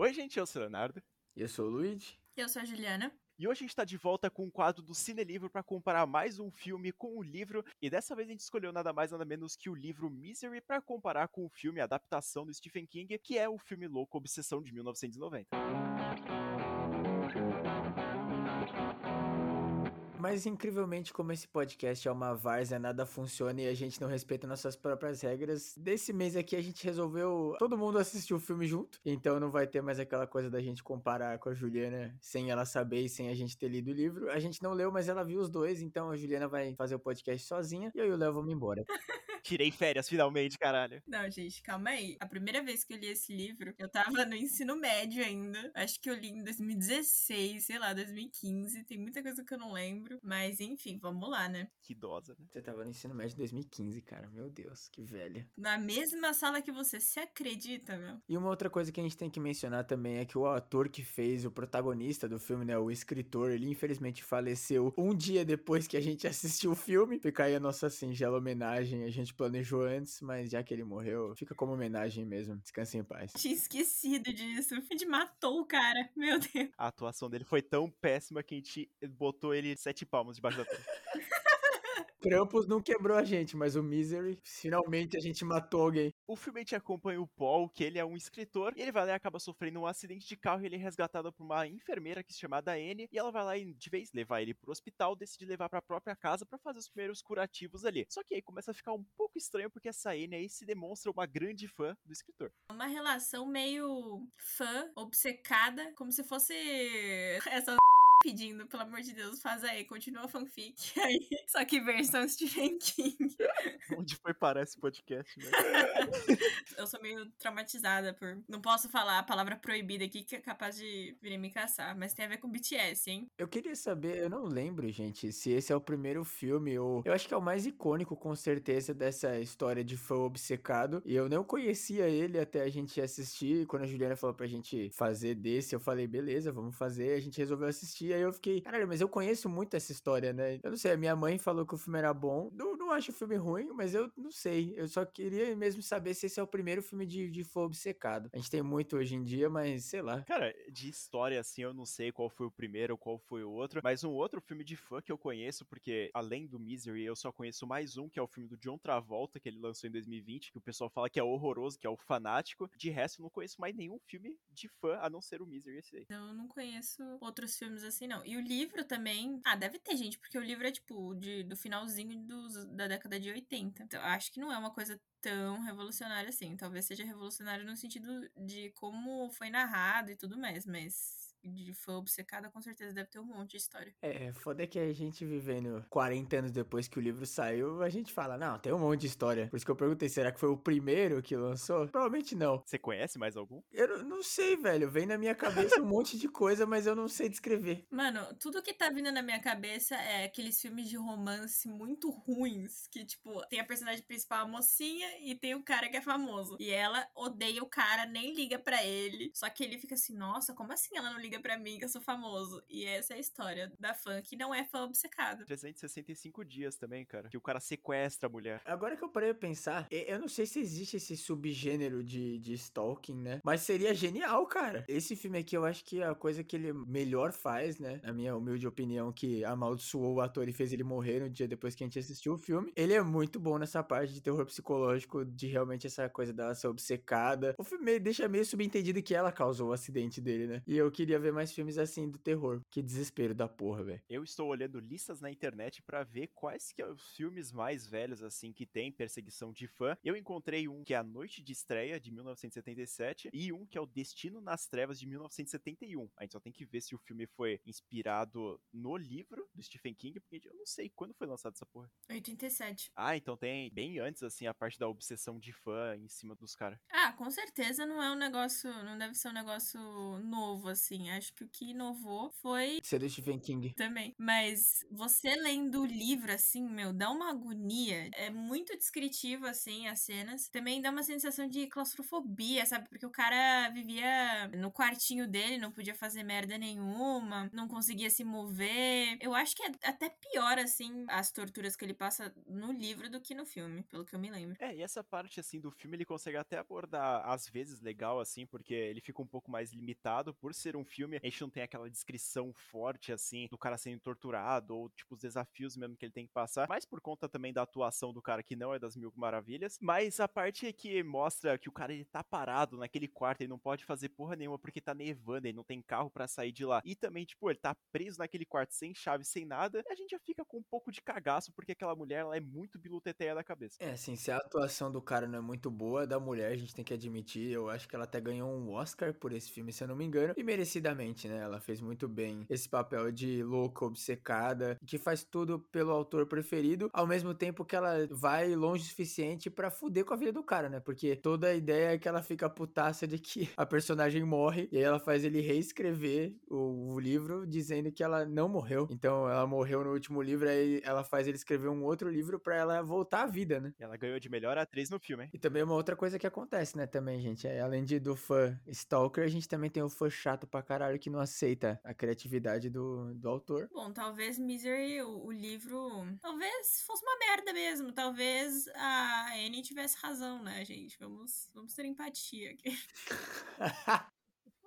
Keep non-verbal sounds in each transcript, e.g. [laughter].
Oi, gente, eu sou o Leonardo. Eu sou o Luigi. Eu sou a Juliana. E hoje a gente está de volta com o quadro do Cine Livro para comparar mais um filme com o um livro. E dessa vez a gente escolheu nada mais nada menos que o livro Misery para comparar com o filme a adaptação do Stephen King, que é o filme Louco Obsessão de 1990. Mas incrivelmente, como esse podcast é uma várzea, nada funciona e a gente não respeita nossas próprias regras, desse mês aqui a gente resolveu todo mundo assistir o filme junto. Então não vai ter mais aquela coisa da gente comparar com a Juliana sem ela saber e sem a gente ter lido o livro. A gente não leu, mas ela viu os dois, então a Juliana vai fazer o podcast sozinha e eu e o Léo vamos embora. [laughs] Tirei férias finalmente, caralho. Não, gente, calma aí. A primeira vez que eu li esse livro, eu tava no ensino médio ainda. Acho que eu li em 2016, sei lá, 2015. Tem muita coisa que eu não lembro. Mas enfim, vamos lá, né? Que idosa, né? Você tava no ensino médio em 2015, cara. Meu Deus, que velha. Na mesma sala que você, se acredita, meu? E uma outra coisa que a gente tem que mencionar também é que o ator que fez o protagonista do filme, né, o escritor, ele infelizmente faleceu um dia depois que a gente assistiu o filme. Fica aí a nossa singela homenagem. A gente planejou antes, mas já que ele morreu, fica como homenagem mesmo. Descanse em paz. Tinha esquecido disso. A gente matou o cara. Meu Deus. A atuação dele foi tão péssima que a gente botou ele sete palmos debaixo da terra. [laughs] Krampus não quebrou a gente, mas o Misery, finalmente a gente matou alguém. O filme gente acompanha o Paul, que ele é um escritor, e ele vai lá e acaba sofrendo um acidente de carro e ele é resgatado por uma enfermeira que se chama Anne, e ela vai lá e, de vez levar ele pro hospital, decide levar pra própria casa para fazer os primeiros curativos ali. Só que aí começa a ficar um pouco estranho porque essa Anne aí se demonstra uma grande fã do escritor. Uma relação meio fã, obcecada, como se fosse [laughs] essa pedindo, pelo amor de Deus, faz aí, continua a fanfic [laughs] aí. Só que versão Stephen King. Onde foi parar esse podcast, né? eu sou meio traumatizada por. Não posso falar a palavra proibida aqui que é capaz de vir me caçar, mas tem a ver com BTS, hein? Eu queria saber, eu não lembro, gente, se esse é o primeiro filme ou. Eu acho que é o mais icônico, com certeza, dessa história de fã obcecado. E eu não conhecia ele até a gente assistir. Quando a Juliana falou pra gente fazer desse, eu falei, beleza, vamos fazer. A gente resolveu assistir e aí eu fiquei, caralho, mas eu conheço muito essa história, né? Eu não sei, a minha mãe falou que o filme era bom. Não, não acho o filme ruim, mas eu não sei. Eu só queria mesmo saber se esse é o primeiro filme de, de fã obcecado. A gente tem muito hoje em dia, mas sei lá. Cara, de história assim, eu não sei qual foi o primeiro, qual foi o outro, mas um outro filme de fã que eu conheço, porque além do Misery, eu só conheço mais um, que é o filme do John Travolta, que ele lançou em 2020, que o pessoal fala que é horroroso, que é o Fanático. De resto, eu não conheço mais nenhum filme de fã, a não ser o Misery esse aí. Eu não conheço outros filmes assim assim, não. E o livro também. Ah, deve ter, gente, porque o livro é, tipo, de, do finalzinho dos, da década de 80. Então, acho que não é uma coisa tão revolucionária assim. Talvez seja revolucionário no sentido de como foi narrado e tudo mais, mas de fã obcecada, com certeza deve ter um monte de história. É, foda que a gente vivendo 40 anos depois que o livro saiu, a gente fala, não, tem um monte de história. Por isso que eu perguntei, será que foi o primeiro que lançou? Provavelmente não. Você conhece mais algum? Eu não sei, velho. Vem na minha cabeça um [laughs] monte de coisa, mas eu não sei descrever. Mano, tudo que tá vindo na minha cabeça é aqueles filmes de romance muito ruins, que, tipo, tem a personagem principal, a mocinha, e tem o cara que é famoso. E ela odeia o cara, nem liga para ele. Só que ele fica assim, nossa, como assim ela não liga liga para mim que eu sou famoso. E essa é a história da fã que não é fã obcecada. 365 dias também, cara. Que o cara sequestra a mulher. Agora que eu parei a pensar, eu não sei se existe esse subgênero de, de stalking, né? Mas seria genial, cara. Esse filme aqui eu acho que é a coisa que ele melhor faz, né? Na minha humilde opinião, que amaldiçoou o ator e fez ele morrer no dia depois que a gente assistiu o filme. Ele é muito bom nessa parte de terror psicológico, de realmente essa coisa dela ser obcecada. O filme deixa meio subentendido que ela causou o acidente dele, né? E eu queria ver mais filmes assim do terror. Que desespero da porra, velho. Eu estou olhando listas na internet para ver quais que são os filmes mais velhos assim que tem perseguição de fã. Eu encontrei um que é A Noite de Estreia de 1977 e um que é O Destino nas Trevas de 1971. A gente só tem que ver se o filme foi inspirado no livro do Stephen King, porque eu não sei quando foi lançado essa porra. 87. Ah, então tem bem antes assim a parte da obsessão de fã em cima dos caras. Ah, com certeza não é um negócio, não deve ser um negócio novo assim assim. Acho que o que inovou foi. Ser do Stephen King. Também. Mas você lendo o livro, assim, meu, dá uma agonia. É muito descritivo, assim, as cenas. Também dá uma sensação de claustrofobia, sabe? Porque o cara vivia no quartinho dele, não podia fazer merda nenhuma, não conseguia se mover. Eu acho que é até pior, assim, as torturas que ele passa no livro do que no filme, pelo que eu me lembro. É, e essa parte, assim, do filme ele consegue até abordar, às vezes, legal, assim, porque ele fica um pouco mais limitado por ser um filme. A gente não tem aquela descrição forte, assim, do cara sendo torturado, ou, tipo, os desafios mesmo que ele tem que passar. Mas por conta também da atuação do cara que não é das mil maravilhas. Mas a parte que mostra que o cara ele tá parado naquele quarto, ele não pode fazer porra nenhuma porque tá nevando, ele não tem carro para sair de lá. E também, tipo, ele tá preso naquele quarto sem chave, sem nada. a gente já fica com um pouco de cagaço porque aquela mulher ela é muito biluteteia da cabeça. É, assim, se a atuação do cara não é muito boa, da mulher a gente tem que admitir. Eu acho que ela até ganhou um Oscar por esse filme, se eu não me engano. E né? Ela fez muito bem esse papel de louca, obcecada, que faz tudo pelo autor preferido, ao mesmo tempo que ela vai longe o suficiente para fuder com a vida do cara, né? Porque toda a ideia é que ela fica putaça de que [laughs] a personagem morre, e aí ela faz ele reescrever o, o livro dizendo que ela não morreu. Então ela morreu no último livro, aí ela faz ele escrever um outro livro para ela voltar à vida, né? Ela ganhou de melhor atriz no filme, hein? E também uma outra coisa que acontece, né, também, gente, é, além de do fã stalker, a gente também tem o fã chato pra caralho que não aceita a criatividade do, do autor. Bom, talvez Misery, o, o livro, talvez fosse uma merda mesmo, talvez a Annie tivesse razão, né, gente? Vamos, vamos ter empatia aqui. [laughs]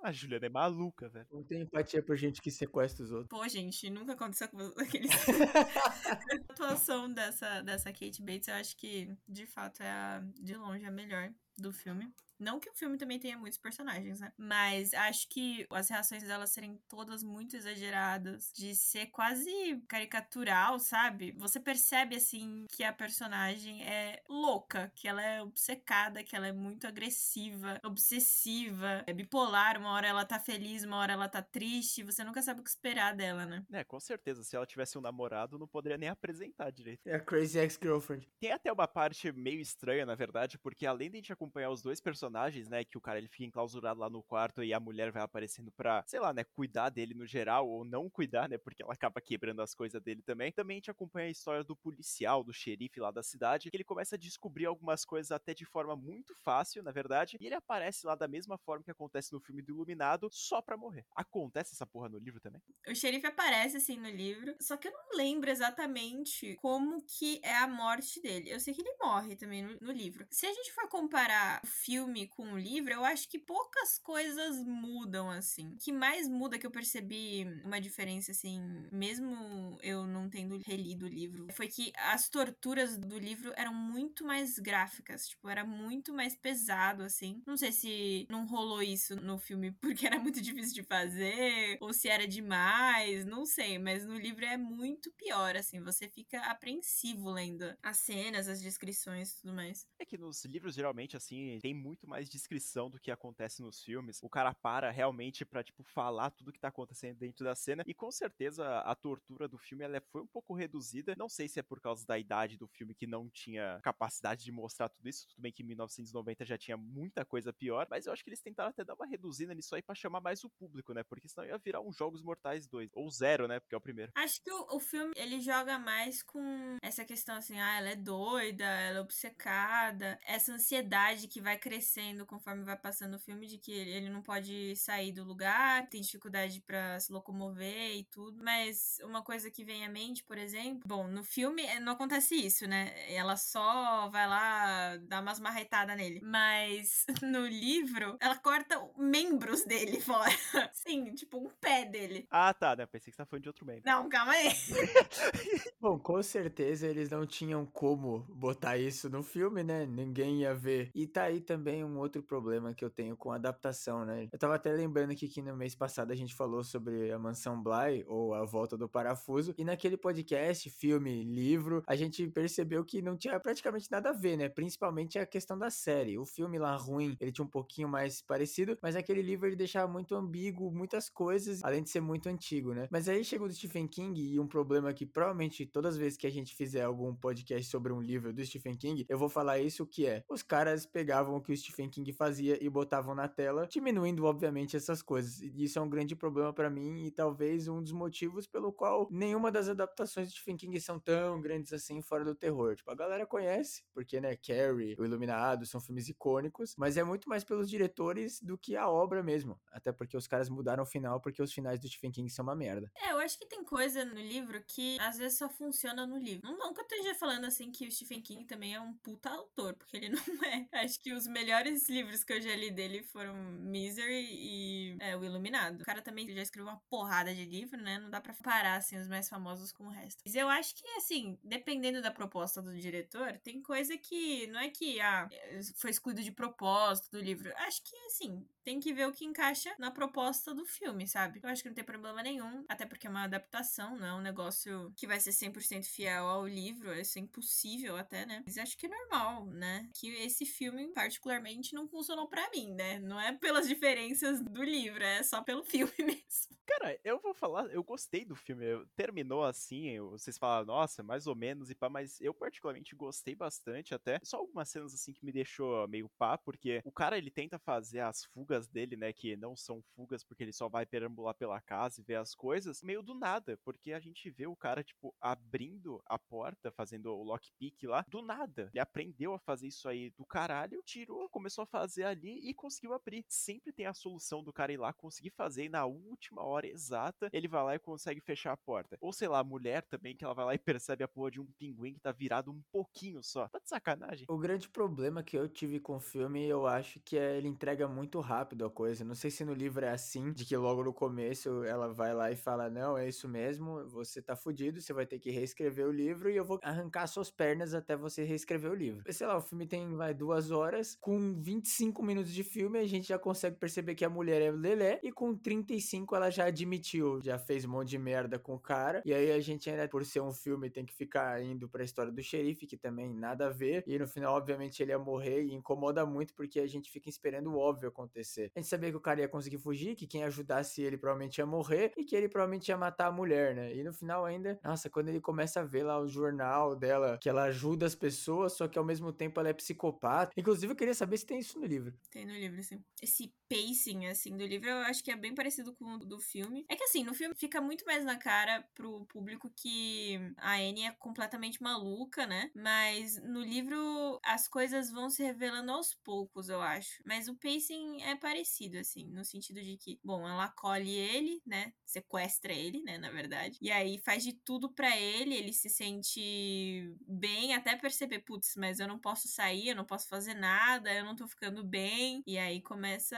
A Juliana é maluca, velho. Não tem empatia por gente que sequestra os outros. Pô, gente, nunca aconteceu com [laughs] aqueles. [laughs] a atuação dessa, dessa Kate Bates, eu acho que, de fato, é a, de longe a melhor do filme. Não que o filme também tenha muitos personagens, né? Mas acho que as reações dela serem todas muito exageradas, de ser quase caricatural, sabe? Você percebe, assim, que a personagem é louca, que ela é obcecada, que ela é muito agressiva, obsessiva, é bipolar. Uma hora ela tá feliz, uma hora ela tá triste. Você nunca sabe o que esperar dela, né? É, com certeza. Se ela tivesse um namorado, não poderia nem apresentar direito. É a Crazy Ex-Girlfriend. Tem até uma parte meio estranha, na verdade, porque além de a gente acompanhar os dois personagens, né, que o cara ele fica enclausurado lá no quarto e a mulher vai aparecendo pra, sei lá, né, cuidar dele no geral, ou não cuidar, né, porque ela acaba quebrando as coisas dele também. Também a gente acompanha a história do policial, do xerife lá da cidade, que ele começa a descobrir algumas coisas até de forma muito fácil, na verdade, e ele aparece lá da mesma forma que acontece no filme do Iluminado, só pra morrer. Acontece essa porra no livro também? O xerife aparece, assim, no livro, só que eu não lembro exatamente como que é a morte dele. Eu sei que ele morre também no, no livro. Se a gente for comparar o filme com o livro, eu acho que poucas coisas mudam, assim. O que mais muda, que eu percebi uma diferença, assim, mesmo eu não tendo relido o livro, foi que as torturas do livro eram muito mais gráficas, tipo, era muito mais pesado, assim. Não sei se não rolou isso no filme [laughs] porque era muito difícil de fazer, ou se era demais, não sei, mas no livro é muito pior, assim, você fica apreensivo lendo as cenas, as descrições e tudo mais. É que nos livros, geralmente, assim, tem muito mais descrição do que acontece nos filmes. O cara para realmente pra, tipo, falar tudo que tá acontecendo dentro da cena. E com certeza a tortura do filme ela foi um pouco reduzida. Não sei se é por causa da idade do filme que não tinha capacidade de mostrar tudo isso. Tudo bem que em 1990 já tinha muita coisa pior. Mas eu acho que eles tentaram até dar uma reduzida nisso aí pra chamar mais o público, né? Porque senão ia virar um Jogos Mortais 2. Ou zero, né? Porque é o primeiro. Acho que o, o filme ele joga mais com essa questão assim, ah, ela é doida, ela é obcecada, essa ansiedade que vai crescendo conforme vai passando o filme de que ele não pode sair do lugar, tem dificuldade para se locomover e tudo. Mas uma coisa que vem à mente, por exemplo, bom, no filme eh, não acontece isso, né? Ela só vai lá dar umas marretadas nele. Mas [laughs] no livro, ela corta membros dele [laughs] fora. Sim, tipo um pé dele. Ah, tá, né? Pensei que você tá falando de outro membro. Não, calma aí. [laughs] Bom, com certeza eles não tinham como botar isso no filme, né? Ninguém ia ver. E tá aí também um outro problema que eu tenho com adaptação, né? Eu tava até lembrando aqui que no mês passado a gente falou sobre a Mansão Bly, ou A Volta do Parafuso, e naquele podcast, filme, livro, a gente percebeu que não tinha praticamente nada a ver, né? Principalmente a questão da série. O filme lá ruim, ele tinha um pouquinho mais parecido, mas aquele livro ele deixava muito ambíguo muitas coisas, além de ser muito antigo, né? Mas aí chegou do Stephen King e um problema que provavelmente todas as vezes que a gente fizer algum podcast sobre um livro do Stephen King, eu vou falar isso que é, os caras pegavam o que o Stephen King fazia e botavam na tela, diminuindo, obviamente, essas coisas. E isso é um grande problema para mim e talvez um dos motivos pelo qual nenhuma das adaptações de Stephen King são tão grandes assim fora do terror. Tipo, a galera conhece, porque, né, Carrie, O Iluminado são filmes icônicos, mas é muito mais pelos diretores do que a obra mesmo. Até porque os caras mudaram o final, porque os finais do Stephen King são uma merda. É, eu acho que tem coisa no livro que às vezes só funciona no livro. Não, que eu esteja falando assim que o Stephen King também é um puta autor, porque ele [laughs] não é. Acho que os melhores livros que eu já li dele foram Misery e é, O Iluminado. O cara também já escreveu uma porrada de livro, né? Não dá pra parar, assim, os mais famosos com o resto. Mas eu acho que, assim, dependendo da proposta do diretor, tem coisa que não é que, ah, foi escudo de propósito do livro. Acho que, assim, tem que ver o que encaixa na proposta do filme, sabe? Eu acho que não tem problema nenhum, até porque é uma adaptação, não é um negócio que vai ser 100% fiel ao livro, isso é impossível até, né? Mas acho que é normal, né? Que esse filme, particularmente, não funcionou para mim, né? Não é pelas diferenças do livro, é só pelo [laughs] filme mesmo. Cara, eu vou falar, eu gostei do filme. Terminou assim, vocês falaram, nossa, mais ou menos e pá, mas eu particularmente gostei bastante até. Só algumas cenas assim que me deixou meio pá, porque o cara ele tenta fazer as fugas dele, né, que não são fugas porque ele só vai perambular pela casa e ver as coisas, meio do nada, porque a gente vê o cara tipo abrindo a porta, fazendo o lockpick lá, do nada. Ele aprendeu a fazer isso aí do caralho, tirou, começou a fazer ali e conseguiu abrir. Sempre tem a solução do cara ir lá conseguir fazer e na última hora hora exata, ele vai lá e consegue fechar a porta. Ou sei lá, a mulher também, que ela vai lá e percebe a porra de um pinguim que tá virado um pouquinho só. Tá de sacanagem. O grande problema que eu tive com o filme, eu acho que é ele entrega muito rápido a coisa. Não sei se no livro é assim, de que logo no começo ela vai lá e fala: Não, é isso mesmo, você tá fudido, você vai ter que reescrever o livro e eu vou arrancar suas pernas até você reescrever o livro. Sei lá, o filme tem, vai, duas horas, com 25 minutos de filme a gente já consegue perceber que a mulher é Lelé e com 35 ela já admitiu, já fez um monte de merda com o cara. E aí a gente ainda, por ser um filme, tem que ficar indo pra história do xerife, que também nada a ver. E no final, obviamente, ele ia morrer e incomoda muito porque a gente fica esperando o óbvio acontecer. A gente sabia que o cara ia conseguir fugir, que quem ajudasse ele provavelmente ia morrer e que ele provavelmente ia matar a mulher, né? E no final ainda, nossa, quando ele começa a ver lá o jornal dela, que ela ajuda as pessoas, só que ao mesmo tempo ela é psicopata. Inclusive, eu queria saber se tem isso no livro. Tem no livro, sim. Esse pacing, assim, do livro, eu acho que é bem parecido com o do filme. É que, assim, no filme fica muito mais na cara pro público que a Anne é completamente maluca, né? Mas no livro as coisas vão se revelando aos poucos, eu acho. Mas o pacing é parecido, assim, no sentido de que, bom, ela acolhe ele, né? Sequestra ele, né? Na verdade. E aí faz de tudo para ele, ele se sente bem, até perceber, putz, mas eu não posso sair, eu não posso fazer nada, eu não tô ficando bem. E aí começa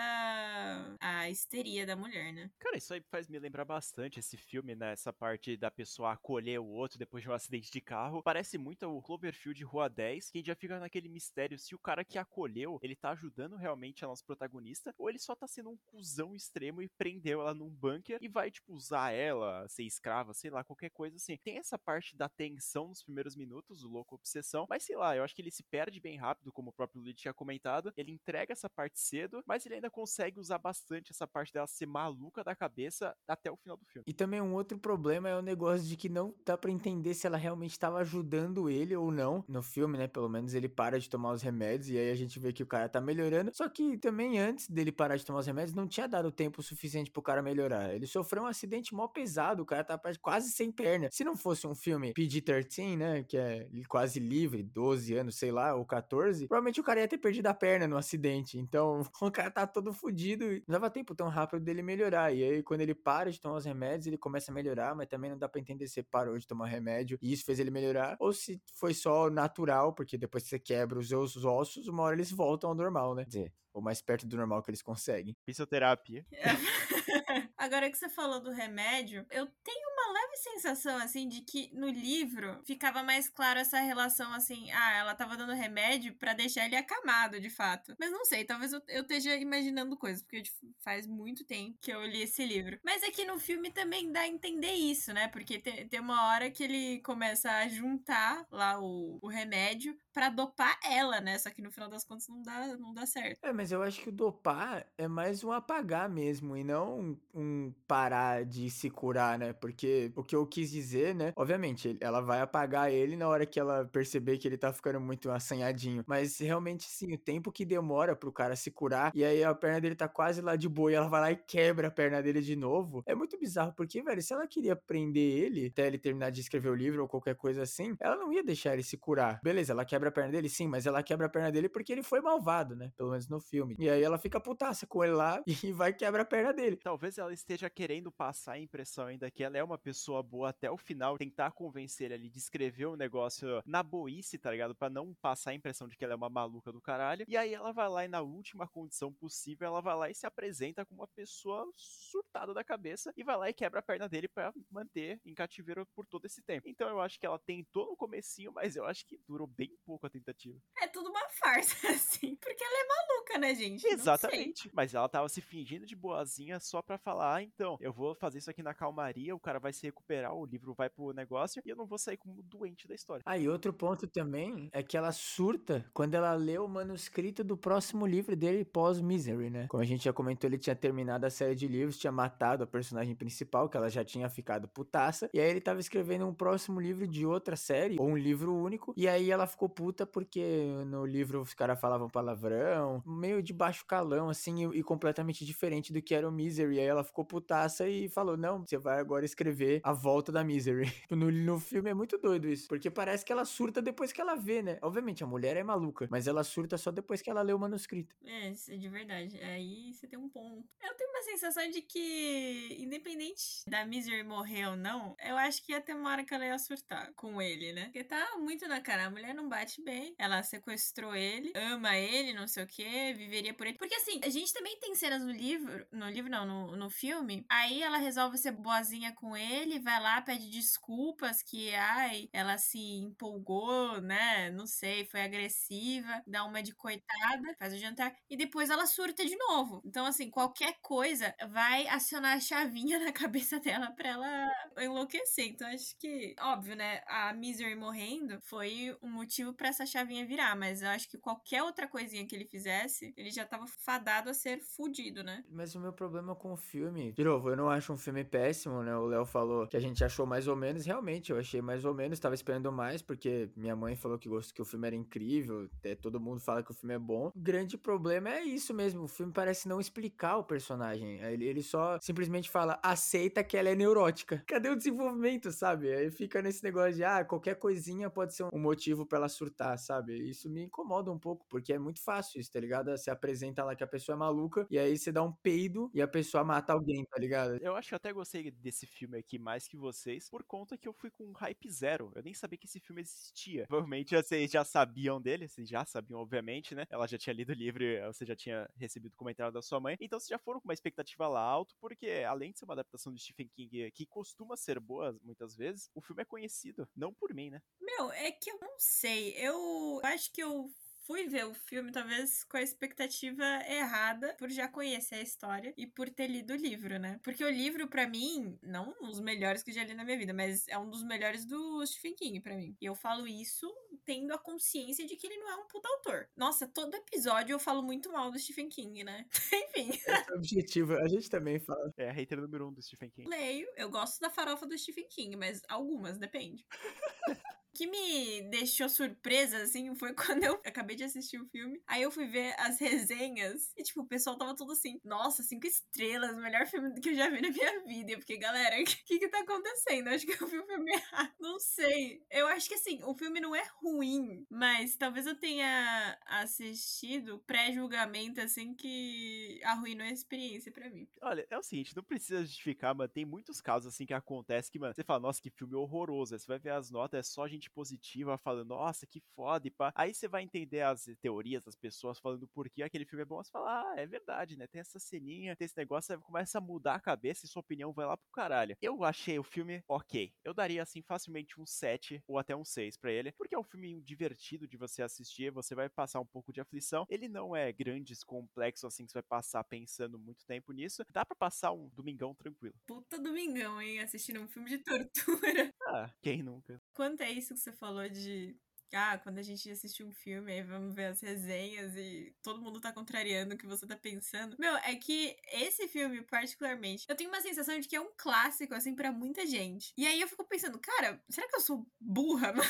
a histeria da mulher, né? Cara, isso aí faz me lembrar bastante esse filme, né? Essa parte da pessoa acolher o outro depois de um acidente de carro. Parece muito o Cloverfield Rua 10, que já fica naquele mistério se o cara que acolheu, ele tá ajudando realmente a nossa protagonista, ou ele só tá sendo um cuzão extremo e prendeu ela num bunker e vai, tipo, usar ela, ser escrava, sei lá, qualquer coisa assim. Tem essa parte da tensão nos primeiros minutos, o louco obsessão, mas sei lá, eu acho que ele se perde bem rápido, como o próprio Luigi tinha comentado. Ele entrega essa parte cedo, mas ele ainda consegue usar bastante essa parte dela ser maluca da cabeça até o final do filme. E também um outro problema é o negócio de que não dá para entender se ela realmente estava ajudando ele ou não. No filme, né? Pelo menos ele para de tomar os remédios e aí a gente vê que o cara tá melhorando. Só que também antes dele parar de tomar os remédios, não tinha dado tempo suficiente pro cara melhorar. Ele sofreu um acidente mó pesado, o cara tá quase sem perna. Se não fosse um filme PG-13, né? Que é quase livre, 12 anos, sei lá, ou 14, provavelmente o cara ia ter perdido a perna no acidente. Então [laughs] o cara tá todo fudido. Não dava tempo tão rápido dele melhorar. E aí quando ele para de tomar os remédios, ele começa a melhorar, mas também não dá para entender se parou de tomar remédio e isso fez ele melhorar, ou se foi só natural, porque depois que você quebra os seus ossos, uma hora eles voltam ao normal, né? Quer dizer, ou mais perto do normal que eles conseguem. Fisioterapia. [laughs] [laughs] Agora que você falou do remédio, eu tenho uma leve sensação, assim, de que no livro ficava mais claro essa relação, assim, ah, ela tava dando remédio para deixar ele acamado, de fato. Mas não sei, talvez eu, eu esteja imaginando coisas, porque faz muito tempo que eu li esse livro. Mas é que no filme também dá a entender isso, né? Porque tem, tem uma hora que ele começa a juntar lá o, o remédio para dopar ela, né? Só que no final das contas não dá, não dá certo. É, mas eu acho que o dopar é mais um apagar mesmo e não um parar de se curar, né? Porque o que eu quis dizer, né? Obviamente, ela vai apagar ele na hora que ela perceber que ele tá ficando muito assanhadinho. Mas realmente, sim, o tempo que demora pro cara se curar, e aí a perna dele tá quase lá de boa, e ela vai lá e quebra a perna dele de novo. É muito bizarro, porque, velho, se ela queria prender ele até ele terminar de escrever o livro ou qualquer coisa assim, ela não ia deixar ele se curar. Beleza, ela quebra a perna dele, sim, mas ela quebra a perna dele porque ele foi malvado, né? Pelo menos no filme. E aí ela fica putaça com ele lá [laughs] e vai quebra a perna dele. Talvez ela esteja querendo passar a impressão ainda que ela é uma pessoa boa até o final, tentar convencer ele ali de escrever o um negócio na boice, tá ligado? Pra não passar a impressão de que ela é uma maluca do caralho. E aí ela vai lá e na última condição possível, ela vai lá e se apresenta como uma pessoa surtada da cabeça e vai lá e quebra a perna dele para manter em cativeiro por todo esse tempo. Então eu acho que ela tentou no comecinho, mas eu acho que durou bem pouco a tentativa. É tudo uma farsa, [laughs] assim, porque ela é maluca, né, gente? Exatamente. Mas ela tava se fingindo de boazinha só pra falar, ah, então, eu vou fazer isso aqui na calmaria, o cara vai se recuperar, o livro vai pro negócio e eu não vou sair como doente da história. Ah, e outro ponto também é que ela surta quando ela lê o manuscrito do próximo livro dele pós-Misery, né? Como a gente já comentou, ele tinha terminado a série de livros, tinha matado a personagem principal, que ela já tinha ficado putaça, e aí ele tava escrevendo um próximo livro de outra série, ou um livro único, e aí ela ficou puta porque no livro os caras falavam palavrão, meio de baixo calão, assim, e, e, completamente diferente do que era o Misery. Aí ela ficou putaça e falou: Não, você vai agora escrever a volta da Misery. [laughs] No, no filme é muito doido isso, porque parece que ela surta depois que ela vê, né? Obviamente, a mulher é maluca, mas ela surta só depois que ela lê o manuscrito. É, é de verdade. Aí você tem um ponto. Eu tenho uma sensação de que, independente da Misery morrer ou não, eu acho que ia ter uma hora que ela ia surtar com ele, né? Porque tá muito na cara. A mulher não bate bem, ela sequestrou ele, ama ele, não sei o que, viveria por ele. Porque assim, a gente também tem cenas no livro, no livro não, no, no filme, aí ela resolve ser boazinha com ele, vai lá, pede desculpas que, ai, ela se empolgou, né? Não sei, foi agressiva, dá uma de coitada, faz o jantar, e depois ela surta de novo. Então, assim, qualquer coisa vai acionar a chavinha [laughs] na cabeça dela pra ela enlouquecer. Então, acho que, óbvio, né? A Misery morrendo foi um motivo para essa chavinha virar, mas eu acho que qualquer outra coisinha que ele fizesse, ele já tava fadado a ser fudido, né? Mas o meu problema com o filme, de novo, eu não acho um filme péssimo, né? O Léo falou que a gente achou mais ou menos, realmente, eu achei mais ou menos, tava esperando mais, porque minha mãe falou que gostou que o filme era incrível, até todo mundo fala que o filme é bom. O grande problema é isso mesmo, o filme parece não explicar o personagem. Ele, ele só simplesmente fala, aceita que ela é neurótica. [laughs] Cadê o desenvolvimento, sabe? Aí fica nesse negócio de, ah, qualquer coisinha pode ser um motivo para ela surtar, sabe? Isso me incomoda um pouco, porque é muito fácil isso, tá ligado? Você apresenta lá que a pessoa é maluca, e aí você dá um peido e a pessoa mata alguém, tá ligado? Eu acho que eu até gostei desse filme aqui mais que vocês, por conta que eu fui com hype zero. Eu nem sabia que esse filme existia. Provavelmente vocês já sabiam dele, vocês já sabiam, obviamente, né? Ela já tinha lido o livro, você já tinha recebido o comentário da sua mãe. Então vocês já foram com uma expectativa lá alto, porque além de ser uma adaptação de Stephen King que costuma ser boa muitas vezes, o filme é conhecido. Não por mim, né? Meu, é que eu não sei. Eu acho que eu fui ver o filme, talvez com a expectativa errada, por já conhecer a história e por ter lido o livro, né? Porque o livro, para mim, não um dos melhores que já li na minha vida, mas é um dos melhores do Stephen King, para mim. E eu falo isso tendo a consciência de que ele não é um puta autor. Nossa, todo episódio eu falo muito mal do Stephen King, né? [laughs] Enfim. Esse é o objetivo, a gente também fala. É a hater número um do Stephen King. Leio, eu gosto da farofa do Stephen King, mas algumas, depende [laughs] que me deixou surpresa, assim, foi [laughs] quando eu acabei de assistir o filme. Aí eu fui ver as resenhas e, tipo, o pessoal tava todo assim: Nossa, cinco estrelas, melhor filme que eu já vi na minha vida. Eu fiquei, galera, [laughs] o que que tá acontecendo? Acho que eu vi o filme errado. Não sei. Eu acho que, assim, o filme não é ruim, mas talvez eu tenha assistido pré-julgamento, assim, que arruinou a experiência para mim. Olha, é o seguinte: não precisa justificar, mas tem muitos casos, assim, que acontece que, mano, você fala, nossa, que filme horroroso. Aí você vai ver as notas, é só gente gente positiva falando, nossa, que foda, e pá. Aí você vai entender as teorias das pessoas falando por que aquele filme é bom, você fala, ah, é verdade, né? Tem essa ceninha, tem esse negócio, você começa a mudar a cabeça e sua opinião vai lá pro caralho. Eu achei o filme ok. Eu daria, assim, facilmente um 7 ou até um 6 para ele, porque é um filme divertido de você assistir, você vai passar um pouco de aflição. Ele não é grandes, complexo, assim, que você vai passar pensando muito tempo nisso. Dá para passar um domingão tranquilo. Puta domingão, hein? Assistindo um filme de tortura. Ah, quem nunca? Quanto é isso que você falou de ah, quando a gente assistir um filme, aí vamos ver as resenhas e todo mundo tá contrariando o que você tá pensando. Meu, é que esse filme, particularmente, eu tenho uma sensação de que é um clássico, assim, para muita gente. E aí eu fico pensando, cara, será que eu sou burra, [laughs] [laughs] mano?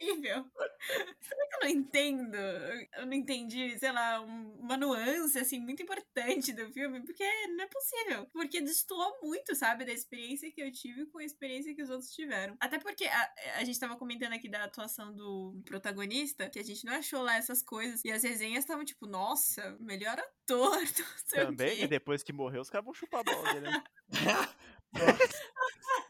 Não possível. Será que eu não entendo? Eu não entendi, sei lá, uma nuance, assim, muito importante do filme, porque não é possível. Porque destoou muito, sabe, da experiência que eu tive com a experiência que os outros tiveram. Até porque a, a gente tava comentando aqui da atuação do protagonista, que a gente não achou lá essas coisas. E as resenhas estavam tipo, nossa, melhor ator. [laughs] Também, e depois que morreu, os caras vão chupar a bola dele, né? [laughs] [laughs]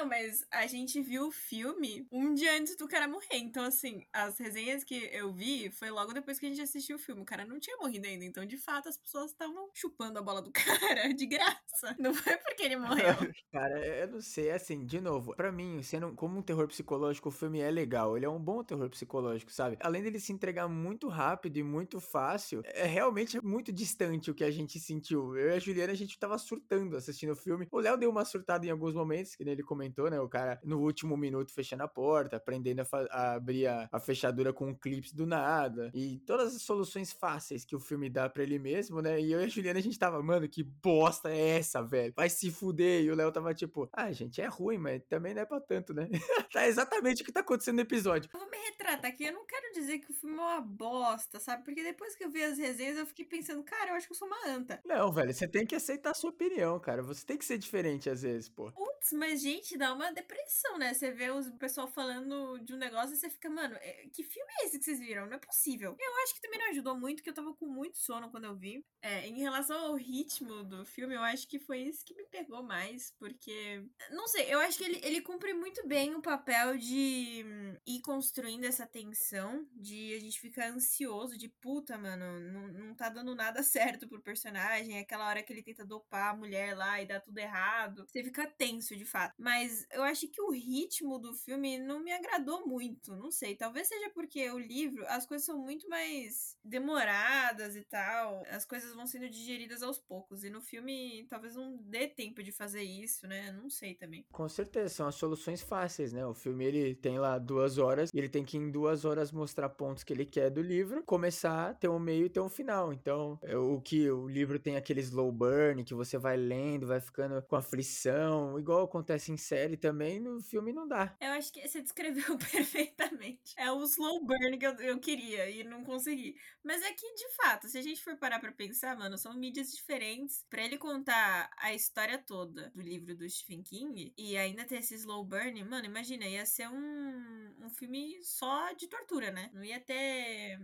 Não, mas a gente viu o filme um dia antes do cara morrer. Então, assim, as resenhas que eu vi foi logo depois que a gente assistiu o filme. O cara não tinha morrido ainda. Então, de fato, as pessoas estavam chupando a bola do [laughs] cara de graça. Não foi porque ele morreu. [laughs] cara, eu não sei. Assim, de novo, para mim, sendo como um terror psicológico, o filme é legal. Ele é um bom terror psicológico, sabe? Além dele se entregar muito rápido e muito fácil, é realmente muito distante o que a gente sentiu. Eu e a Juliana, a gente tava surtando assistindo o filme. O Léo deu uma surtada em alguns momentos, que ele comentou comentou, né? O cara no último minuto fechando a porta, aprendendo a, a abrir a, a, fechadura com um clips do nada. E todas as soluções fáceis que o filme dá para ele mesmo, né? E eu e a Juliana, a gente tava, mano, que bosta é essa, velho? Vai se fuder. E o Léo tava tipo, ah, gente, é ruim, mas também não é pra tanto, né? [laughs] tá exatamente o que tá acontecendo no episódio. Vou retratar aqui. Eu não quero dizer que o filme é uma bosta, sabe? Porque depois que eu vi as resenhas, eu fiquei pensando, cara, eu acho que eu sou uma anta. Não, velho, você tem que aceitar a sua opinião, cara. Você tem que ser diferente às vezes, pô. Putz, mas gente, dá uma depressão, né? Você vê o pessoal falando de um negócio e você fica, mano, é, que filme é esse que vocês viram? Não é possível. Eu acho que também não ajudou muito, que eu tava com muito sono quando eu vi. É, em relação ao ritmo do filme, eu acho que foi isso que me pegou mais, porque. Não sei, eu acho que ele, ele cumpre muito bem o papel de hum, ir construindo essa tensão, de a gente ficar ansioso, de puta, mano, não, não tá dando nada [laughs] certo pro personagem. É aquela hora que ele tenta dopar a mulher lá e dá tudo errado. Você fica tenso, de fato. Mas eu acho que o ritmo do filme não me agradou muito. Não sei. Talvez seja porque o livro, as coisas são muito mais demoradas e tal. As coisas vão sendo digeridas aos poucos. E no filme, talvez não dê tempo de fazer isso, né? Não sei também. Com certeza, são as soluções fáceis, né? O filme ele tem lá duas horas e ele tem que duas horas mostrar pontos que ele quer do livro, começar, ter um meio e ter um final. Então, é o que o livro tem aquele slow burn que você vai lendo, vai ficando com aflição, igual acontece em série também, no filme não dá. Eu acho que você descreveu [laughs] perfeitamente. É o slow burn que eu, eu queria e não consegui. Mas é que, de fato, se a gente for parar pra pensar, mano, são mídias diferentes. Para ele contar a história toda do livro do Stephen King e ainda ter esse slow burn, mano, imagina, ia ser um, um filme só de tortura, né? Não ia ter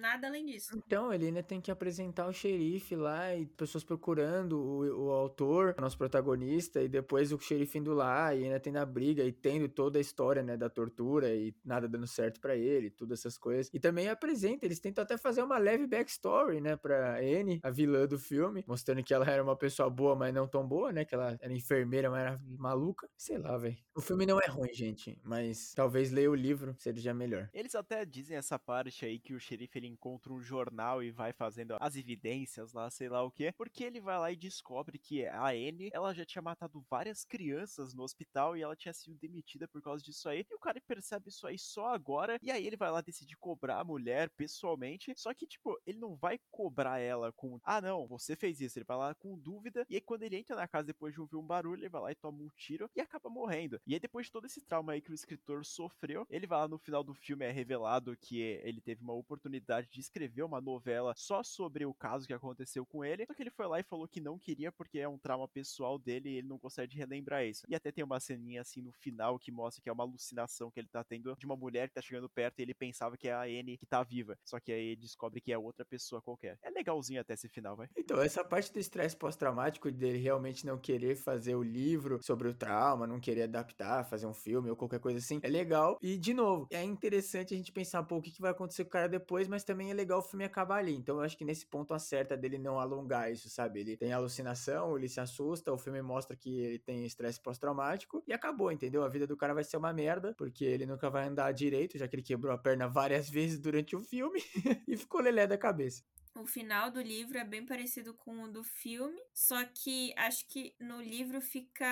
nada além disso. Então, ele ainda tem que apresentar o xerife lá e pessoas procurando o, o autor, o nosso protagonista, e depois o xerife indo lá e ainda tendo a briga e tendo toda a história, né, da tortura e nada dando certo para ele, todas essas coisas. E também apresenta, eles tentam até fazer uma leve backstory, né, pra Anne, a vilã do filme, mostrando que ela era uma pessoa boa, mas não tão boa, né, que ela era enfermeira, mas era maluca. Sei lá, velho. O filme não é ruim, gente, mas talvez leia o livro seja melhor. Eles até dizem essa parte aí que o xerife ele encontra um jornal e vai fazendo as evidências lá, sei lá o que, porque ele vai lá e descobre que a Anne, ela já tinha matado várias crianças no hospital e ela tinha sido demitida por causa disso aí. E o cara percebe isso aí só agora. E aí ele vai lá decidir cobrar a mulher pessoalmente. Só que, tipo, ele não vai cobrar ela com. Ah, não, você fez isso. Ele vai lá com dúvida. E aí, quando ele entra na casa depois de ouvir um barulho, ele vai lá e toma um tiro e acaba morrendo. E aí, depois de todo esse trauma aí que o escritor sofreu, ele vai lá no final do filme, é revelado que ele teve uma oportunidade de escrever uma novela só sobre o caso que aconteceu com ele. Só que ele foi lá e falou que não queria porque é um trauma pessoal dele e ele não consegue relembrar isso. E até tem uma ceninha assim no final que mostra que é uma alucinação que ele tá tendo de uma mulher que tá chegando perto e ele pensava que é a Anne que tá viva. Só que aí ele descobre que é outra pessoa qualquer. É legalzinho até esse final, vai. Então, essa parte do estresse pós-traumático dele realmente não querer fazer o livro sobre o trauma, não querer adaptar, fazer um filme ou qualquer coisa assim, é legal. E, de novo, é interessante a gente pensar, pô, o que, que vai acontecer com o cara depois, mas também é legal o filme acabar ali. Então, eu acho que nesse ponto acerta dele não alongar isso, sabe? Ele tem alucinação, ele se assusta, o filme mostra que ele tem estresse pós-traumático e acabou, entendeu? A vida do cara vai ser uma merda, porque ele nunca vai andar direito, já que ele quebrou a perna várias [laughs] vezes durante o filme [laughs] e ficou lelé da cabeça. O final do livro é bem parecido com o do filme, só que acho que no livro fica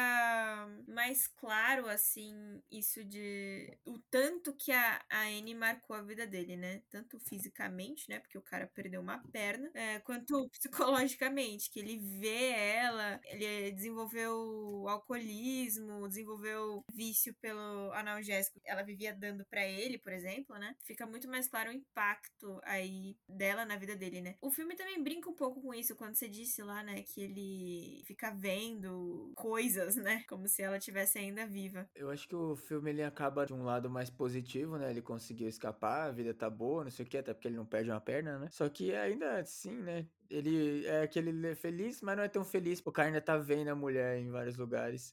mais claro, assim, isso de. o tanto que a, a Anne marcou a vida dele, né? Tanto fisicamente, né? Porque o cara perdeu uma perna, é, quanto [laughs] psicologicamente, que ele vê ela, ele desenvolveu alcoolismo, desenvolveu vício pelo analgésico ela vivia dando para ele, por exemplo, né? Fica muito mais claro o impacto aí dela na vida dele, né? O filme também brinca um pouco com isso quando você disse lá, né, que ele fica vendo coisas, né, como se ela tivesse ainda viva. Eu acho que o filme ele acaba de um lado mais positivo, né? Ele conseguiu escapar, a vida tá boa, não sei o que, até porque ele não perde uma perna, né? Só que ainda assim, né? Ele é aquele feliz, mas não é tão feliz porque ainda tá vendo a mulher em vários lugares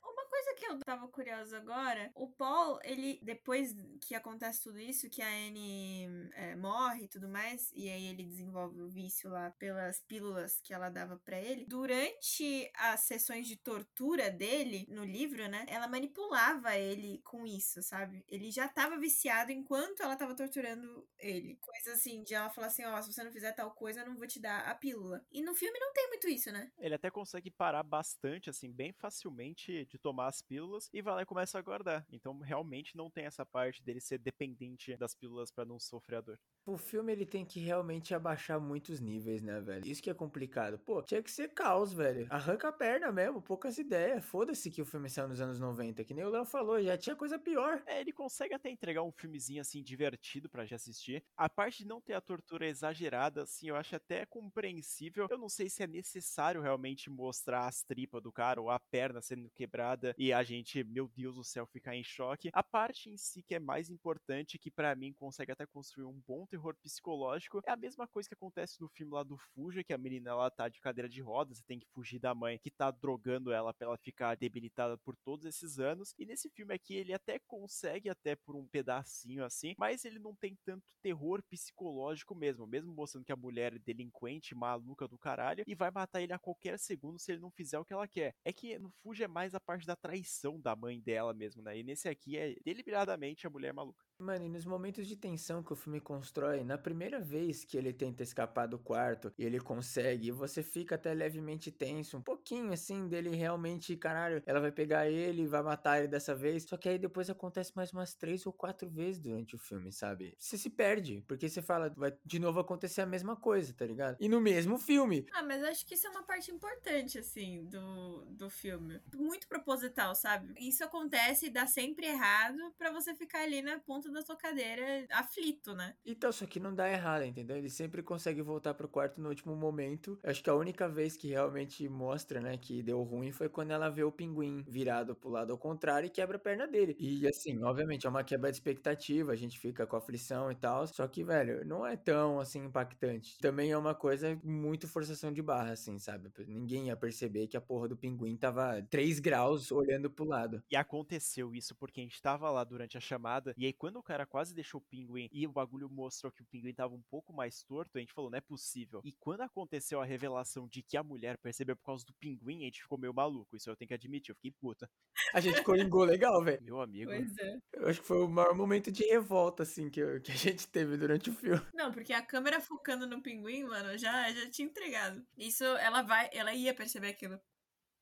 eu tava curiosa agora, o Paul, ele, depois que acontece tudo isso, que a Anne é, morre e tudo mais, e aí ele desenvolve o vício lá pelas pílulas que ela dava para ele, durante as sessões de tortura dele no livro, né, ela manipulava ele com isso, sabe? Ele já tava viciado enquanto ela tava torturando ele. Coisa assim, de ela falar assim, ó, oh, se você não fizer tal coisa, eu não vou te dar a pílula. E no filme não tem muito isso, né? Ele até consegue parar bastante, assim, bem facilmente de tomar as pílulas e vai lá e começa a guardar. Então realmente não tem essa parte dele ser dependente das pílulas para não sofrer a dor. O filme ele tem que realmente abaixar muitos níveis, né, velho? Isso que é complicado. Pô, tinha que ser caos, velho. Arranca a perna mesmo, poucas ideias. Foda-se que o filme saiu nos anos 90, que nem o Léo falou, já tinha coisa pior. É, ele consegue até entregar um filmezinho assim divertido pra já assistir. A parte de não ter a tortura exagerada, assim, eu acho até compreensível. Eu não sei se é necessário realmente mostrar as tripas do cara ou a perna sendo quebrada e a gente, meu Deus do céu, ficar em choque. A parte em si que é mais importante, que para mim consegue até construir um bom terror psicológico, é a mesma coisa que acontece no filme lá do Fuja, que a menina ela tá de cadeira de rodas, você tem que fugir da mãe que tá drogando ela pra ela ficar debilitada por todos esses anos. E nesse filme aqui ele até consegue até por um pedacinho assim, mas ele não tem tanto terror psicológico mesmo, mesmo mostrando que a mulher é delinquente, maluca do caralho e vai matar ele a qualquer segundo se ele não fizer o que ela quer. É que no Fuja é mais a parte da traição da mãe dela mesmo, né? E nesse aqui é deliberadamente a mulher maluca. Mano, e nos momentos de tensão que o filme constrói, na primeira vez que ele tenta escapar do quarto e ele consegue, você fica até levemente tenso, um pouquinho assim, dele realmente, caralho, ela vai pegar ele, vai matar ele dessa vez. Só que aí depois acontece mais umas três ou quatro vezes durante o filme, sabe? Você se perde, porque você fala, vai de novo acontecer a mesma coisa, tá ligado? E no mesmo filme. Ah, mas acho que isso é uma parte importante, assim, do, do filme. Muito proposital, sabe? Isso acontece e dá sempre errado para você ficar ali na ponta da sua cadeira aflito, né? Então, só que não dá errado, entendeu? Ele sempre consegue voltar pro quarto no último momento. Eu acho que a única vez que realmente mostra, né, que deu ruim foi quando ela vê o pinguim virado pro lado ao contrário e quebra a perna dele. E assim, obviamente, é uma quebra de expectativa, a gente fica com aflição e tal. Só que, velho, não é tão assim impactante. Também é uma coisa muito forçação de barra, assim, sabe? Ninguém ia perceber que a porra do pinguim tava 3 graus olhando pro lado. E aconteceu isso porque a gente tava lá durante a chamada, e aí quando o cara quase deixou o pinguim e o bagulho mostrou que o pinguim tava um pouco mais torto, a gente falou, não é possível. E quando aconteceu a revelação de que a mulher percebeu por causa do pinguim, a gente ficou meio maluco. Isso eu tenho que admitir, eu fiquei puta. A gente coringou legal, velho. Meu amigo. Pois é. Eu acho que foi o maior momento de revolta, assim, que, eu, que a gente teve durante o filme. Não, porque a câmera focando no pinguim, mano, já, já tinha entregado. Isso, ela vai, ela ia perceber aquilo.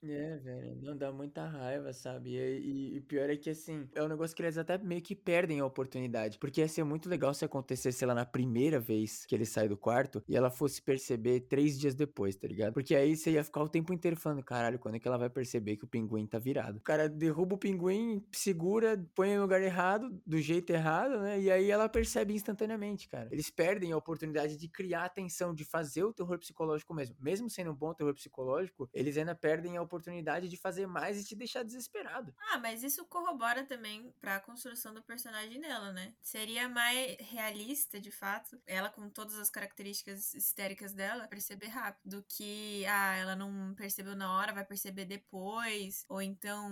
É, velho, não dá muita raiva, sabe? E, e, pior é que, assim, é um negócio que eles até meio que perdem a oportunidade. Porque ia ser muito legal se acontecesse lá na primeira vez que ele sai do quarto e ela fosse perceber três dias depois, tá ligado? Porque aí você ia ficar o tempo inteiro falando, caralho, quando é que ela vai perceber que o pinguim tá virado? O cara derruba o pinguim, segura, põe no lugar errado, do jeito errado, né? E aí ela percebe instantaneamente, cara. Eles perdem a oportunidade de criar atenção, de fazer o terror psicológico mesmo. Mesmo sendo um bom terror psicológico, eles ainda perdem a oportunidade de fazer mais e te deixar desesperado. Ah, mas isso corrobora também pra construção do personagem dela, né? Seria mais realista, de fato, ela com todas as características histéricas dela, perceber rápido, do que, ah, ela não percebeu na hora, vai perceber depois, ou então,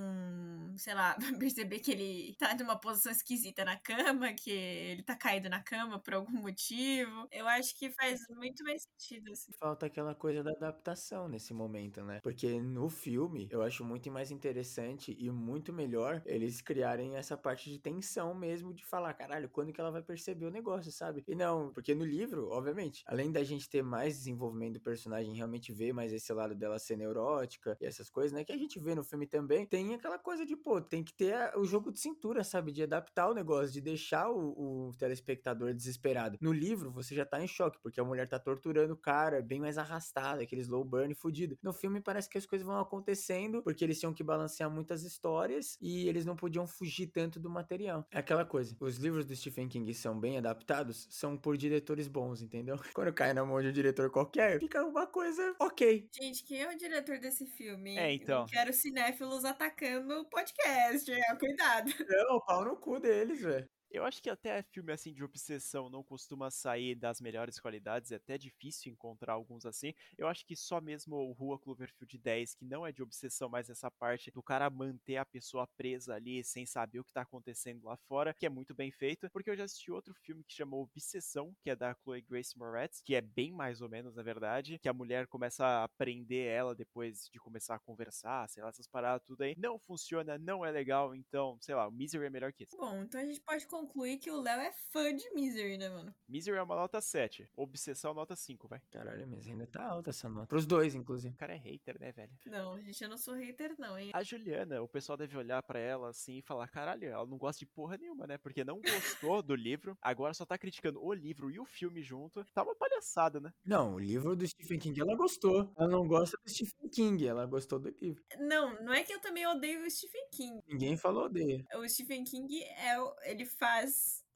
sei lá, [laughs] vai perceber que ele tá numa posição esquisita na cama, que ele tá caído na cama por algum motivo. Eu acho que faz muito mais sentido, assim. Falta aquela coisa da adaptação nesse momento, né? Porque no filme filme, eu acho muito mais interessante e muito melhor eles criarem essa parte de tensão mesmo, de falar, caralho, quando que ela vai perceber o negócio, sabe? E não, porque no livro, obviamente, além da gente ter mais desenvolvimento do personagem, realmente ver mais esse lado dela ser neurótica e essas coisas, né? Que a gente vê no filme também, tem aquela coisa de, pô, tem que ter a, o jogo de cintura, sabe? De adaptar o negócio, de deixar o, o telespectador desesperado. No livro, você já tá em choque, porque a mulher tá torturando o cara, bem mais arrastada, aquele slow burn fudido. No filme parece que as coisas vão acontecendo, porque eles tinham que balancear muitas histórias e eles não podiam fugir tanto do material. É aquela coisa, os livros do Stephen King são bem adaptados, são por diretores bons, entendeu? [laughs] Quando cai na mão de um diretor qualquer, fica uma coisa ok. Gente, quem é o diretor desse filme? É, então. Eu quero cinéfilos atacando o podcast, é, cuidado. Não, pau no cu deles, velho. Eu acho que até filme assim de obsessão não costuma sair das melhores qualidades, é até difícil encontrar alguns assim. Eu acho que só mesmo o Rua Cloverfield 10, que não é de obsessão, mas essa parte do cara manter a pessoa presa ali sem saber o que tá acontecendo lá fora, que é muito bem feito, porque eu já assisti outro filme que chamou Obsessão, que é da Chloe Grace Moretz, que é bem mais ou menos, na verdade, que a mulher começa a prender ela depois de começar a conversar, sei lá, essas paradas tudo aí. Não funciona, não é legal, então, sei lá, o Misery é melhor que isso. Bom, então a gente pode concluir que o Léo é fã de Misery, né, mano? Misery é uma nota 7, Obsessão nota 5, vai. Caralho, mas ainda tá alta essa nota. Pros dois, inclusive. O cara é hater, né, velho? Não, gente, eu não sou hater, não, hein? A Juliana, o pessoal deve olhar pra ela assim e falar: caralho, ela não gosta de porra nenhuma, né? Porque não gostou do livro, agora só tá criticando o livro e o filme junto. Tá uma palhaçada, né? Não, o livro do Stephen King ela gostou. Ela não gosta do Stephen King, ela gostou do livro. Não, não é que eu também odeio o Stephen King. Ninguém falou odeia. O Stephen King é o- ele faz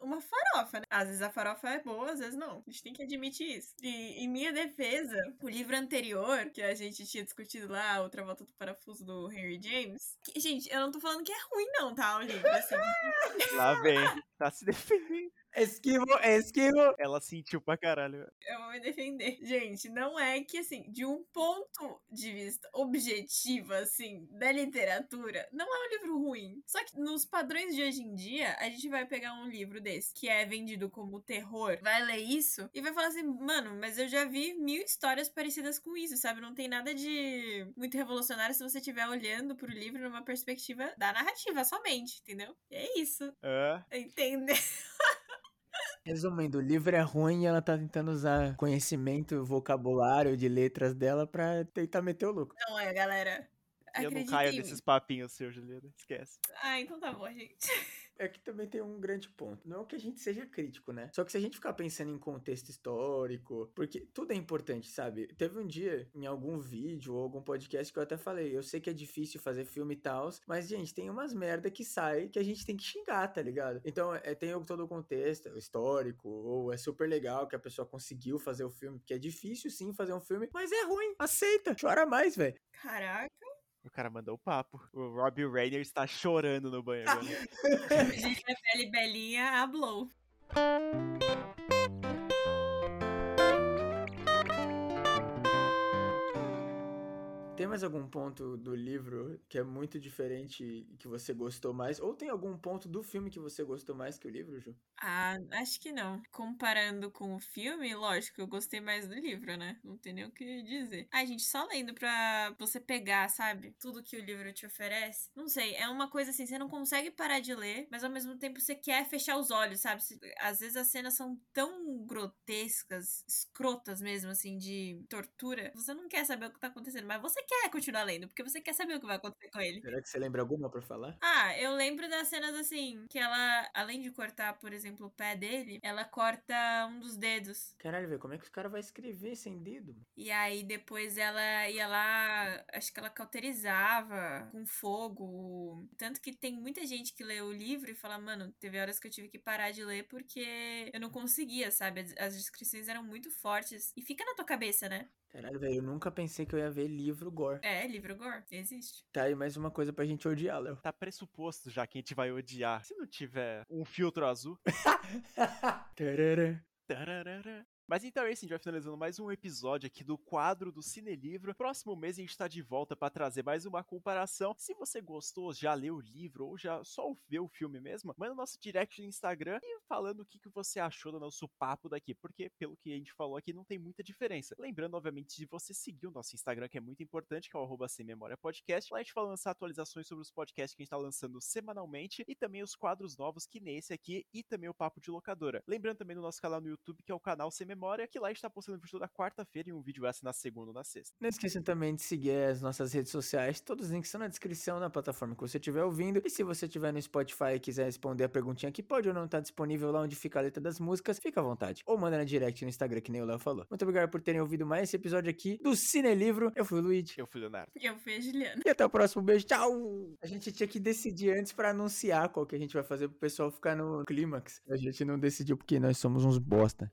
uma farofa, né? Às vezes a farofa é boa, às vezes não. A gente tem que admitir isso. E em minha defesa, o livro anterior, que a gente tinha discutido lá, Outra Volta do Parafuso do Henry James. que, gente, eu não tô falando que é ruim, não, tá? O livro, assim. [laughs] Lá vem, tá se defendendo. Esquivo, esquivo. Ela sentiu pra caralho. Eu vou me defender. Gente, não é que, assim, de um ponto de vista objetivo, assim, da literatura, não é um livro ruim. Só que nos padrões de hoje em dia, a gente vai pegar um livro desse, que é vendido como terror, vai ler isso e vai falar assim, mano, mas eu já vi mil histórias parecidas com isso, sabe? Não tem nada de muito revolucionário se você estiver olhando pro livro numa perspectiva da narrativa somente, entendeu? E é isso. Ah, Entender? [laughs] Resumindo, o livro é ruim e ela tá tentando usar conhecimento, vocabulário de letras dela pra tentar meter o louco. Não é, galera. eu não caio nesses papinhos seus, Juliana. Esquece. Ah, então tá bom, gente. [laughs] É que também tem um grande ponto. Não é que a gente seja crítico, né? Só que se a gente ficar pensando em contexto histórico, porque tudo é importante, sabe? Teve um dia, em algum vídeo ou algum podcast, que eu até falei, eu sei que é difícil fazer filme e tal, mas, gente, tem umas merda que sai que a gente tem que xingar, tá ligado? Então, é, tem todo o contexto histórico, ou é super legal que a pessoa conseguiu fazer o filme, porque é difícil sim fazer um filme, mas é ruim, aceita, chora mais, velho. Caraca. O cara mandou o papo. O Robbie Rayner está chorando no banho agora. [laughs] Gente, a pele belinha, a blow. Tem mais algum ponto do livro que é muito diferente que você gostou mais? Ou tem algum ponto do filme que você gostou mais que o livro, Ju? Ah, acho que não. Comparando com o filme, lógico, eu gostei mais do livro, né? Não tem nem o que dizer. Ai, gente, só lendo pra você pegar, sabe? Tudo que o livro te oferece. Não sei, é uma coisa assim, você não consegue parar de ler, mas ao mesmo tempo você quer fechar os olhos, sabe? Às vezes as cenas são tão grotescas, escrotas mesmo, assim, de tortura. Você não quer saber o que tá acontecendo, mas você quer continuar lendo, porque você quer saber o que vai acontecer com ele. Será que você lembra alguma pra falar? Ah, eu lembro das cenas assim, que ela, além de cortar, por exemplo, o pé dele, ela corta um dos dedos. Caralho, velho, como é que os caras vão escrever sem dedo? E aí depois ela ia lá, acho que ela cauterizava com fogo. Tanto que tem muita gente que lê o livro e fala, mano, teve horas que eu tive que parar de ler porque eu não conseguia, sabe? As descrições eram muito fortes. E fica na tua cabeça, né? Caralho, velho, eu nunca pensei que eu ia ver livro gore. É, livro gore, existe. Tá aí mais uma coisa pra gente odiar, Léo. Tá pressuposto já que a gente vai odiar. Se não tiver um filtro azul. [laughs] Tarará. tararara. Mas então é isso, a gente vai finalizando mais um episódio aqui do quadro do Cine Livro. Próximo mês a gente tá de volta para trazer mais uma comparação. Se você gostou, já leu o livro ou já só viu o filme mesmo, manda nosso direct no Instagram e falando o que, que você achou do nosso papo daqui, porque pelo que a gente falou aqui não tem muita diferença. Lembrando, obviamente, de você seguir o nosso Instagram, que é muito importante, que é o Sem Memória Podcast. Lá a gente vai lançar atualizações sobre os podcasts que a gente tá lançando semanalmente e também os quadros novos que nesse aqui e também o Papo de Locadora. Lembrando também do nosso canal no YouTube, que é o canal Sem Memória, que lá a gente tá postando vídeo toda quarta-feira e um vídeo essa na segunda ou na sexta. Não esqueçam também de seguir as nossas redes sociais, todos os links estão na descrição na plataforma que você estiver ouvindo. E se você estiver no Spotify e quiser responder a perguntinha que pode ou não estar tá disponível lá onde fica a letra das músicas, fica à vontade. Ou manda na direct no Instagram, que nem o Léo falou. Muito obrigado por terem ouvido mais esse episódio aqui do Cine Livro. Eu fui o Luigi. Eu fui o Leonardo. Eu fui a Juliana. E até o próximo beijo. Tchau! A gente tinha que decidir antes para anunciar qual que a gente vai fazer pro pessoal ficar no clímax. A gente não decidiu porque nós somos uns bosta.